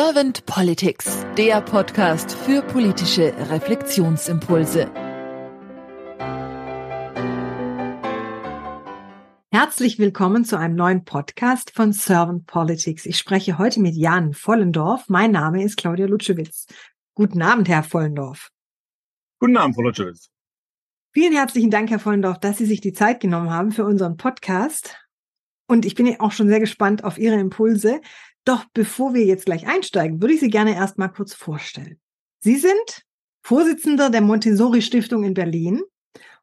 Servant Politics, der Podcast für politische Reflexionsimpulse. Herzlich willkommen zu einem neuen Podcast von Servant Politics. Ich spreche heute mit Jan Vollendorf. Mein Name ist Claudia Lutschewitz. Guten Abend, Herr Vollendorf. Guten Abend, Frau Lutschewitz. Vielen herzlichen Dank, Herr Vollendorf, dass Sie sich die Zeit genommen haben für unseren Podcast. Und ich bin auch schon sehr gespannt auf Ihre Impulse. Doch bevor wir jetzt gleich einsteigen, würde ich Sie gerne erst mal kurz vorstellen. Sie sind Vorsitzender der Montessori Stiftung in Berlin.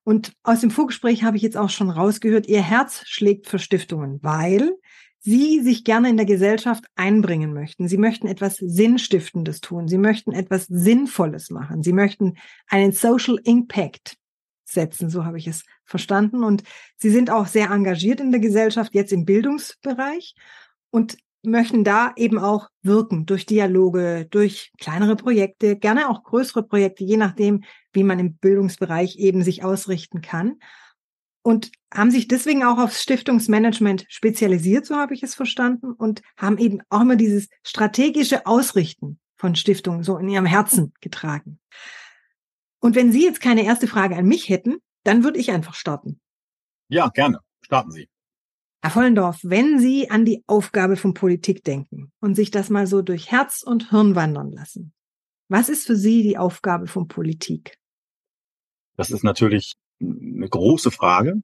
Und aus dem Vorgespräch habe ich jetzt auch schon rausgehört, Ihr Herz schlägt für Stiftungen, weil Sie sich gerne in der Gesellschaft einbringen möchten. Sie möchten etwas Sinnstiftendes tun. Sie möchten etwas Sinnvolles machen. Sie möchten einen Social Impact setzen, so habe ich es verstanden. Und Sie sind auch sehr engagiert in der Gesellschaft, jetzt im Bildungsbereich. Und möchten da eben auch wirken durch Dialoge, durch kleinere Projekte, gerne auch größere Projekte, je nachdem, wie man im Bildungsbereich eben sich ausrichten kann. Und haben sich deswegen auch aufs Stiftungsmanagement spezialisiert, so habe ich es verstanden, und haben eben auch immer dieses strategische Ausrichten von Stiftungen so in ihrem Herzen getragen. Und wenn Sie jetzt keine erste Frage an mich hätten, dann würde ich einfach starten. Ja, gerne. Starten Sie. Herr Vollendorf, wenn Sie an die Aufgabe von Politik denken und sich das mal so durch Herz und Hirn wandern lassen, was ist für Sie die Aufgabe von Politik? Das ist natürlich eine große Frage,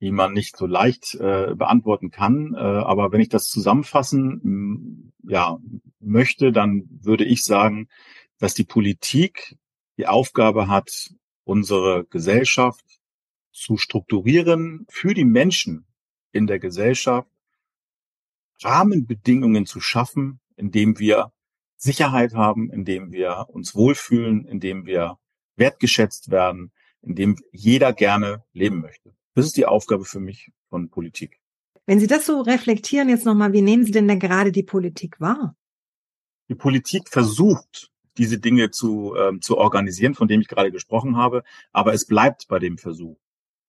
die man nicht so leicht äh, beantworten kann. Äh, aber wenn ich das zusammenfassen ja, möchte, dann würde ich sagen, dass die Politik die Aufgabe hat, unsere Gesellschaft zu strukturieren für die Menschen, in der Gesellschaft Rahmenbedingungen zu schaffen, indem wir Sicherheit haben, indem wir uns wohlfühlen, indem wir wertgeschätzt werden, indem jeder gerne leben möchte. Das ist die Aufgabe für mich von Politik. Wenn Sie das so reflektieren jetzt nochmal, wie nehmen Sie denn denn gerade die Politik wahr? Die Politik versucht, diese Dinge zu, ähm, zu organisieren, von dem ich gerade gesprochen habe, aber es bleibt bei dem Versuch.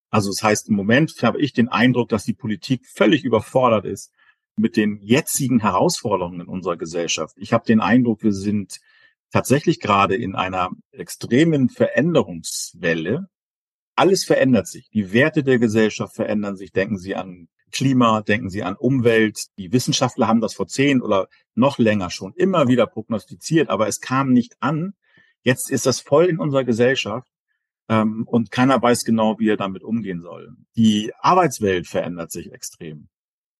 Also das heißt, im Moment habe ich den Eindruck, dass die Politik völlig überfordert ist mit den jetzigen Herausforderungen unserer Gesellschaft. Ich habe den Eindruck, wir sind tatsächlich gerade in einer extremen Veränderungswelle. Alles verändert sich. Die Werte der Gesellschaft verändern sich. Denken Sie an Klima, denken Sie an Umwelt. Die Wissenschaftler haben das vor zehn oder noch länger schon immer wieder prognostiziert, aber es kam nicht an. Jetzt ist das voll in unserer Gesellschaft ähm, und keiner weiß genau, wie er damit umgehen soll. Die Arbeitswelt verändert sich extrem.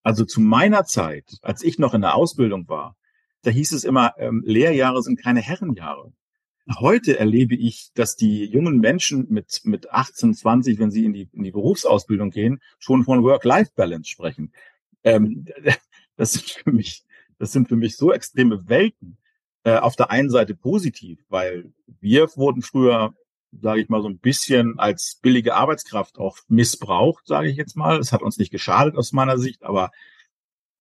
Also zu meiner Zeit, als ich noch in der Ausbildung war, da hieß es immer, ähm, Lehrjahre sind keine Herrenjahre. Heute erlebe ich, dass die jungen Menschen mit, mit 18, 20, wenn sie in die, in die Berufsausbildung gehen, schon von Work-Life-Balance sprechen. Ähm, das sind für mich, das sind für mich so extreme Welten. Äh, auf der einen Seite positiv, weil wir wurden früher sage ich mal, so ein bisschen als billige Arbeitskraft auch missbraucht, sage ich jetzt mal. Es hat uns nicht geschadet aus meiner Sicht, aber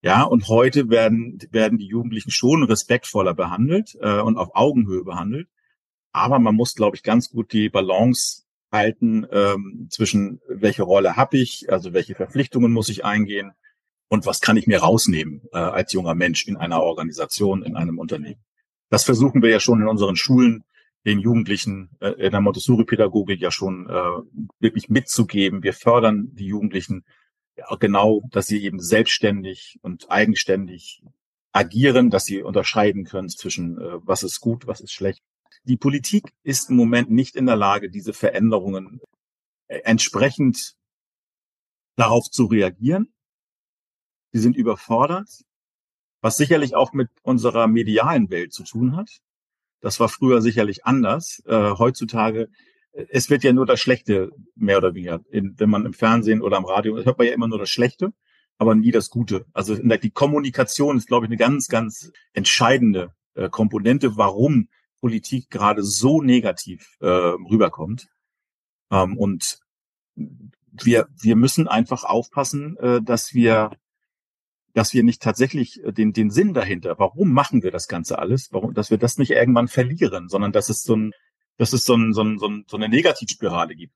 ja, und heute werden, werden die Jugendlichen schon respektvoller behandelt äh, und auf Augenhöhe behandelt. Aber man muss, glaube ich, ganz gut die Balance halten ähm, zwischen welche Rolle habe ich, also welche Verpflichtungen muss ich eingehen und was kann ich mir rausnehmen äh, als junger Mensch in einer Organisation, in einem Unternehmen. Das versuchen wir ja schon in unseren Schulen den Jugendlichen äh, in der Montessori-Pädagogik ja schon äh, wirklich mitzugeben. Wir fördern die Jugendlichen ja, genau, dass sie eben selbstständig und eigenständig agieren, dass sie unterscheiden können zwischen äh, was ist gut, was ist schlecht. Die Politik ist im Moment nicht in der Lage, diese Veränderungen äh, entsprechend darauf zu reagieren. Sie sind überfordert, was sicherlich auch mit unserer medialen Welt zu tun hat. Das war früher sicherlich anders. Äh, heutzutage, äh, es wird ja nur das Schlechte mehr oder weniger. In, wenn man im Fernsehen oder am Radio, hört man ja immer nur das Schlechte, aber nie das Gute. Also die Kommunikation ist, glaube ich, eine ganz, ganz entscheidende äh, Komponente, warum Politik gerade so negativ äh, rüberkommt. Ähm, und wir, wir müssen einfach aufpassen, äh, dass wir dass wir nicht tatsächlich äh, den, den Sinn dahinter, warum machen wir das Ganze alles, warum, dass wir das nicht irgendwann verlieren, sondern dass es so ein, dass es so, ein, so, ein, so eine Negativspirale gibt.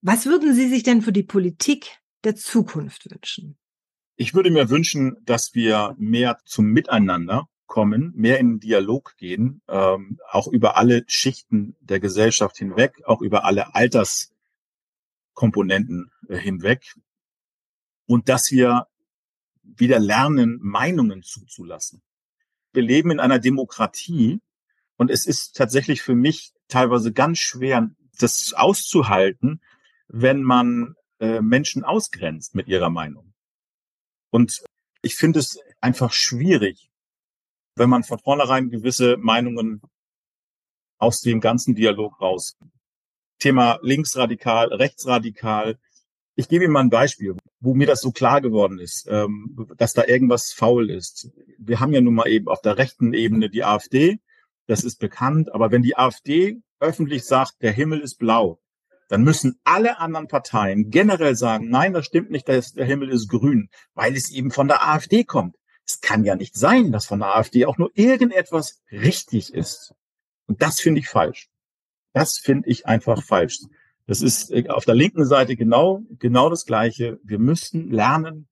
Was würden Sie sich denn für die Politik der Zukunft wünschen? Ich würde mir wünschen, dass wir mehr zum Miteinander kommen, mehr in den Dialog gehen, ähm, auch über alle Schichten der Gesellschaft hinweg, auch über alle Alterskomponenten äh, hinweg. Und dass wir wieder lernen, Meinungen zuzulassen. Wir leben in einer Demokratie und es ist tatsächlich für mich teilweise ganz schwer, das auszuhalten, wenn man äh, Menschen ausgrenzt mit ihrer Meinung. Und ich finde es einfach schwierig, wenn man von vornherein gewisse Meinungen aus dem ganzen Dialog raus. Thema linksradikal, rechtsradikal. Ich gebe Ihnen mal ein Beispiel, wo mir das so klar geworden ist, ähm, dass da irgendwas faul ist. Wir haben ja nun mal eben auf der rechten Ebene die AfD, das ist bekannt, aber wenn die AfD öffentlich sagt, der Himmel ist blau, dann müssen alle anderen Parteien generell sagen, nein, das stimmt nicht, der Himmel ist grün, weil es eben von der AfD kommt. Es kann ja nicht sein, dass von der AfD auch nur irgendetwas richtig ist. Und das finde ich falsch. Das finde ich einfach falsch. Das ist äh, auf der linken Seite genau, genau das Gleiche. Wir müssen lernen,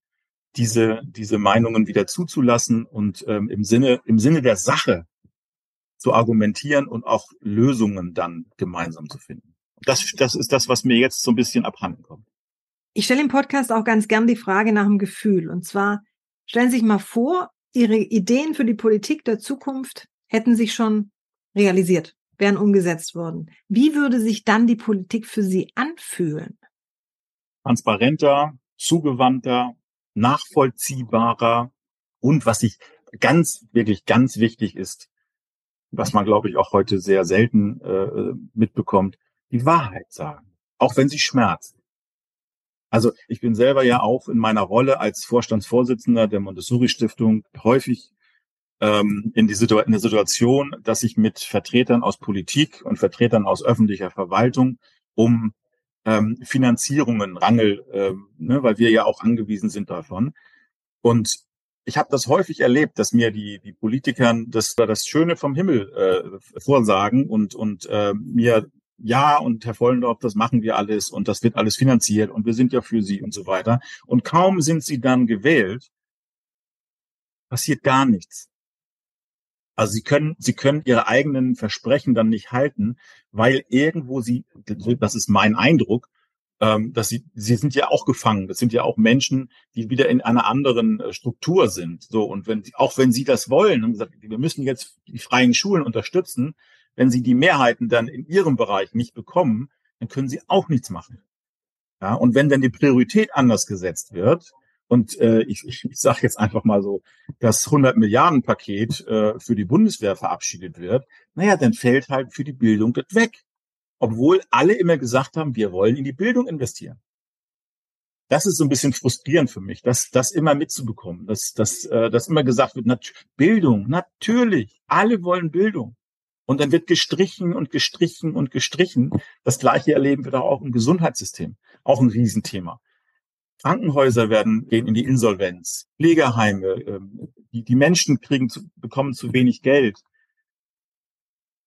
diese, diese Meinungen wieder zuzulassen und ähm, im Sinne, im Sinne der Sache zu argumentieren und auch Lösungen dann gemeinsam zu finden. Das, das ist das, was mir jetzt so ein bisschen abhanden kommt. Ich stelle im Podcast auch ganz gern die Frage nach dem Gefühl. Und zwar, Stellen Sie sich mal vor, Ihre Ideen für die Politik der Zukunft hätten sich schon realisiert, wären umgesetzt worden. Wie würde sich dann die Politik für Sie anfühlen? Transparenter, zugewandter, nachvollziehbarer und was ich ganz, wirklich ganz wichtig ist, was man, glaube ich, auch heute sehr selten äh, mitbekommt, die Wahrheit sagen, auch wenn sie schmerzt. Also ich bin selber ja auch in meiner Rolle als Vorstandsvorsitzender der Montessori Stiftung häufig ähm, in, die Situ in der Situation, dass ich mit Vertretern aus Politik und Vertretern aus öffentlicher Verwaltung um ähm, Finanzierungen rangel, ähm, ne, weil wir ja auch angewiesen sind davon. Und ich habe das häufig erlebt, dass mir die, die Politikern das, das Schöne vom Himmel äh, vorsagen und, und äh, mir ja, und Herr Vollendorf, das machen wir alles und das wird alles finanziert und wir sind ja für Sie und so weiter. Und kaum sind Sie dann gewählt, passiert gar nichts. Also Sie können, Sie können Ihre eigenen Versprechen dann nicht halten, weil irgendwo Sie, das ist mein Eindruck, ähm, dass Sie, Sie sind ja auch gefangen. Das sind ja auch Menschen, die wieder in einer anderen äh, Struktur sind. So und wenn auch wenn Sie das wollen und sagen, wir müssen jetzt die freien Schulen unterstützen, wenn sie die Mehrheiten dann in ihrem Bereich nicht bekommen, dann können sie auch nichts machen. Ja, und wenn dann die Priorität anders gesetzt wird, und äh, ich, ich, sage jetzt einfach mal so, das 100 Milliarden Paket äh, für die Bundeswehr verabschiedet wird, naja, dann fällt halt für die Bildung das weg. Obwohl alle immer gesagt haben, wir wollen in die Bildung investieren. Das ist so ein bisschen frustrierend für mich, das, das immer mitzubekommen, dass, dass, äh, dass immer gesagt wird, nat Bildung, natürlich, alle wollen Bildung. Und dann wird gestrichen und gestrichen und gestrichen. Das gleiche erleben wir doch auch im Gesundheitssystem. Auch ein Riesenthema. Krankenhäuser werden, gehen in die Insolvenz. Pflegeheime, ähm, die, die Menschen kriegen zu, bekommen zu wenig Geld.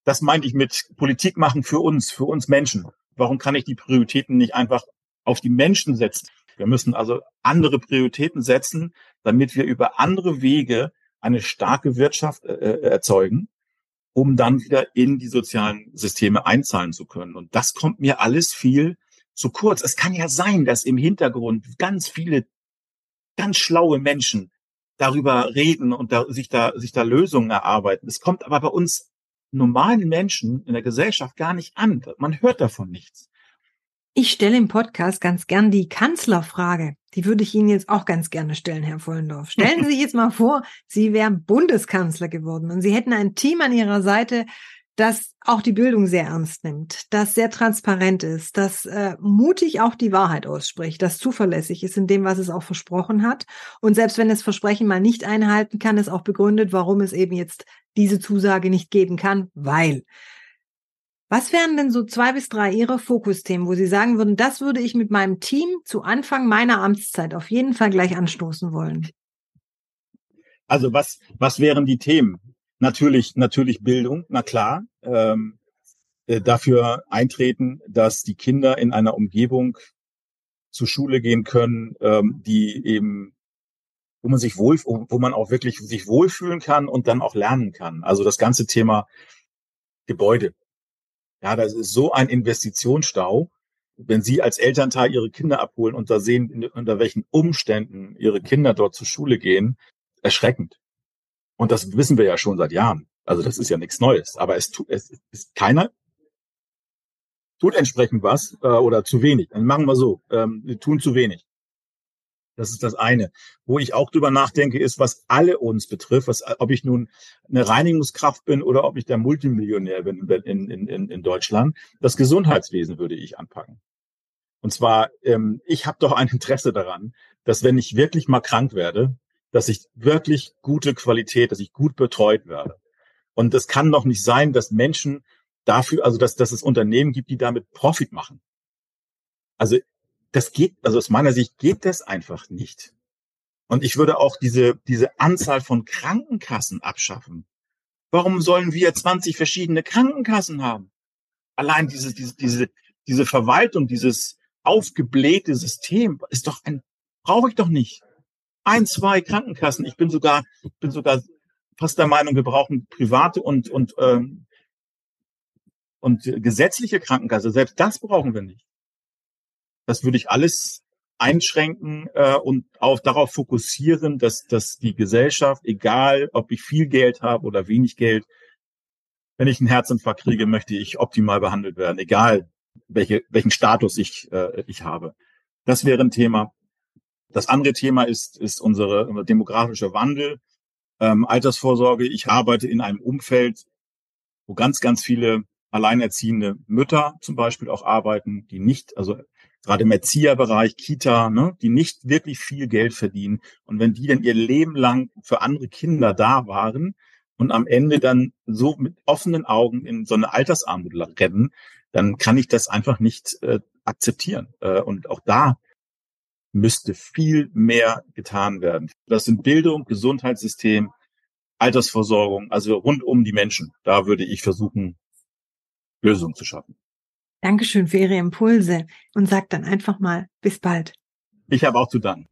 Das meinte ich mit Politik machen für uns, für uns Menschen. Warum kann ich die Prioritäten nicht einfach auf die Menschen setzen? Wir müssen also andere Prioritäten setzen, damit wir über andere Wege eine starke Wirtschaft äh, äh erzeugen um dann wieder in die sozialen Systeme einzahlen zu können. Und das kommt mir alles viel zu kurz. Es kann ja sein, dass im Hintergrund ganz viele ganz schlaue Menschen darüber reden und da, sich da sich da Lösungen erarbeiten. Es kommt aber bei uns normalen Menschen in der Gesellschaft gar nicht an. Man hört davon nichts. Ich stelle im Podcast ganz gern die Kanzlerfrage. Die würde ich Ihnen jetzt auch ganz gerne stellen, Herr Vollendorf. Stellen Sie sich jetzt mal vor, Sie wären Bundeskanzler geworden und Sie hätten ein Team an Ihrer Seite, das auch die Bildung sehr ernst nimmt, das sehr transparent ist, das äh, mutig auch die Wahrheit ausspricht, das zuverlässig ist in dem, was es auch versprochen hat. Und selbst wenn es Versprechen mal nicht einhalten kann, es auch begründet, warum es eben jetzt diese Zusage nicht geben kann, weil. Was wären denn so zwei bis drei Ihre Fokusthemen, wo Sie sagen würden, das würde ich mit meinem Team zu Anfang meiner Amtszeit auf jeden Fall gleich anstoßen wollen? Also was, was wären die Themen? Natürlich, natürlich Bildung, na klar. Ähm, äh, dafür eintreten, dass die Kinder in einer Umgebung zur Schule gehen können, ähm, die eben wo man sich wohl, wo man auch wirklich sich wohlfühlen kann und dann auch lernen kann. Also das ganze Thema Gebäude. Ja, das ist so ein Investitionsstau. Wenn Sie als Elternteil Ihre Kinder abholen und da sehen, unter welchen Umständen Ihre Kinder dort zur Schule gehen, erschreckend. Und das wissen wir ja schon seit Jahren. Also das ist ja nichts Neues. Aber es tut, es ist keiner tut entsprechend was äh, oder zu wenig. Dann machen wir so. Ähm, wir tun zu wenig. Das ist das eine. Wo ich auch drüber nachdenke, ist, was alle uns betrifft, was, ob ich nun eine Reinigungskraft bin oder ob ich der Multimillionär bin in, in, in, in Deutschland. Das Gesundheitswesen würde ich anpacken. Und zwar, ähm, ich habe doch ein Interesse daran, dass wenn ich wirklich mal krank werde, dass ich wirklich gute Qualität, dass ich gut betreut werde. Und es kann doch nicht sein, dass Menschen dafür, also dass, dass es Unternehmen gibt, die damit Profit machen. Also das geht, also aus meiner Sicht geht das einfach nicht. Und ich würde auch diese, diese Anzahl von Krankenkassen abschaffen. Warum sollen wir 20 verschiedene Krankenkassen haben? Allein diese, diese, diese, diese Verwaltung, dieses aufgeblähte System ist doch ein, brauche ich doch nicht. Ein, zwei Krankenkassen. Ich bin sogar, bin sogar fast der Meinung, wir brauchen private und, und, ähm, und gesetzliche Krankenkasse. Selbst das brauchen wir nicht. Das würde ich alles einschränken äh, und auch darauf fokussieren, dass, dass die Gesellschaft, egal ob ich viel Geld habe oder wenig Geld, wenn ich einen Herzinfarkt kriege, möchte ich optimal behandelt werden, egal welche, welchen Status ich, äh, ich habe. Das wäre ein Thema. Das andere Thema ist, ist unsere, unser demografischer Wandel, ähm, Altersvorsorge. Ich arbeite in einem Umfeld, wo ganz, ganz viele alleinerziehende Mütter zum Beispiel auch arbeiten, die nicht, also gerade im Erzieherbereich, Kita, ne, die nicht wirklich viel Geld verdienen. Und wenn die dann ihr Leben lang für andere Kinder da waren und am Ende dann so mit offenen Augen in so eine Altersarmut rennen, dann kann ich das einfach nicht äh, akzeptieren. Äh, und auch da müsste viel mehr getan werden. Das sind Bildung, Gesundheitssystem, Altersversorgung, also rund um die Menschen. Da würde ich versuchen, Lösungen zu schaffen. Dankeschön für Ihre Impulse und sagt dann einfach mal bis bald. Ich habe auch zu danken.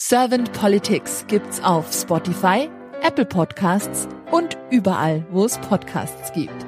Servant Politics gibt's auf Spotify, Apple Podcasts und überall, wo es Podcasts gibt.